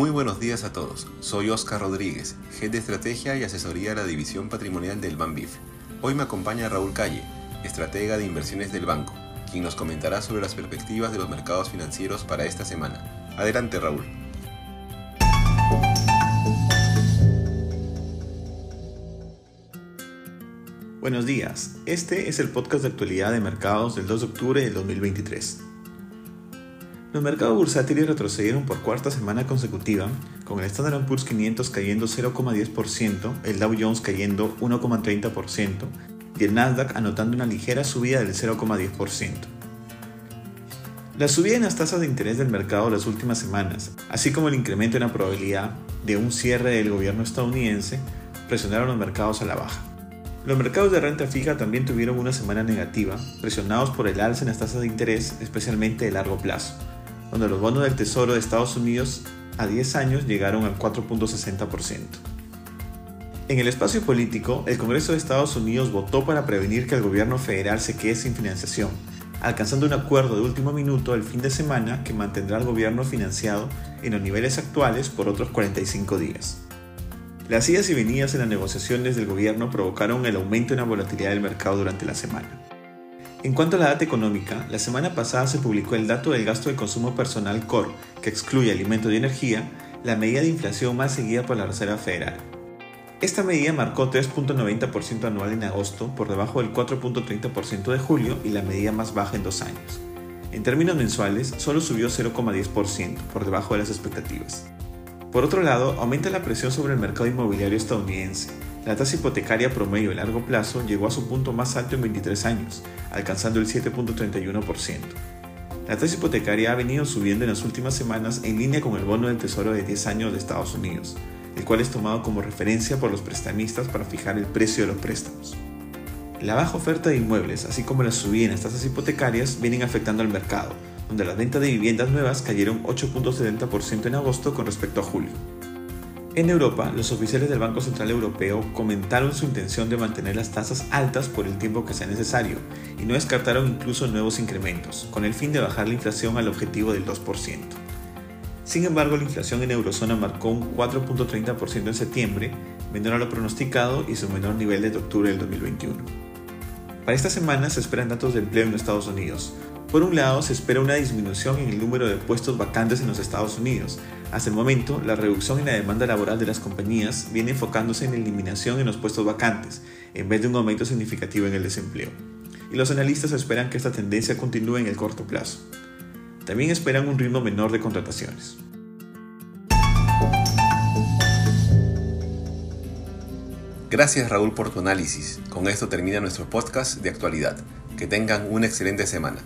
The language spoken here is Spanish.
Muy buenos días a todos. Soy Oscar Rodríguez, Head de Estrategia y Asesoría de la División Patrimonial del BANBIF. Hoy me acompaña Raúl Calle, estratega de inversiones del banco, quien nos comentará sobre las perspectivas de los mercados financieros para esta semana. Adelante, Raúl. Buenos días, este es el podcast de actualidad de mercados del 2 de octubre del 2023. Los mercados bursátiles retrocedieron por cuarta semana consecutiva, con el Standard Poor's 500 cayendo 0,10%, el Dow Jones cayendo 1,30% y el Nasdaq anotando una ligera subida del 0,10%. La subida en las tasas de interés del mercado las últimas semanas, así como el incremento en la probabilidad de un cierre del gobierno estadounidense, presionaron los mercados a la baja. Los mercados de renta fija también tuvieron una semana negativa, presionados por el alza en las tasas de interés, especialmente de largo plazo, donde los bonos del Tesoro de Estados Unidos a 10 años llegaron al 4.60%. En el espacio político, el Congreso de Estados Unidos votó para prevenir que el gobierno federal se quede sin financiación, alcanzando un acuerdo de último minuto el fin de semana que mantendrá al gobierno financiado en los niveles actuales por otros 45 días. Las idas y venidas en las negociaciones del gobierno provocaron el aumento en la volatilidad del mercado durante la semana. En cuanto a la data económica, la semana pasada se publicó el dato del gasto de consumo personal core, que excluye alimentos y energía, la medida de inflación más seguida por la Reserva Federal. Esta medida marcó 3.90% anual en agosto, por debajo del 4.30% de julio y la medida más baja en dos años. En términos mensuales, solo subió 0,10%, por debajo de las expectativas. Por otro lado, aumenta la presión sobre el mercado inmobiliario estadounidense, la tasa hipotecaria promedio de largo plazo llegó a su punto más alto en 23 años, alcanzando el 7.31%. La tasa hipotecaria ha venido subiendo en las últimas semanas en línea con el bono del Tesoro de 10 años de Estados Unidos, el cual es tomado como referencia por los prestamistas para fijar el precio de los préstamos. La baja oferta de inmuebles, así como la subida en las tasas hipotecarias, vienen afectando al mercado, donde las ventas de viviendas nuevas cayeron 8.70% en agosto con respecto a julio. En Europa, los oficiales del Banco Central Europeo comentaron su intención de mantener las tasas altas por el tiempo que sea necesario y no descartaron incluso nuevos incrementos, con el fin de bajar la inflación al objetivo del 2%. Sin embargo, la inflación en eurozona marcó un 4.30% en septiembre, menor a lo pronosticado y su menor nivel desde octubre del 2021. Para esta semana se esperan datos de empleo en Estados Unidos, por un lado, se espera una disminución en el número de puestos vacantes en los Estados Unidos. Hasta el momento, la reducción en la demanda laboral de las compañías viene enfocándose en la eliminación en los puestos vacantes, en vez de un aumento significativo en el desempleo. Y los analistas esperan que esta tendencia continúe en el corto plazo. También esperan un ritmo menor de contrataciones. Gracias Raúl por tu análisis. Con esto termina nuestro podcast de actualidad. Que tengan una excelente semana.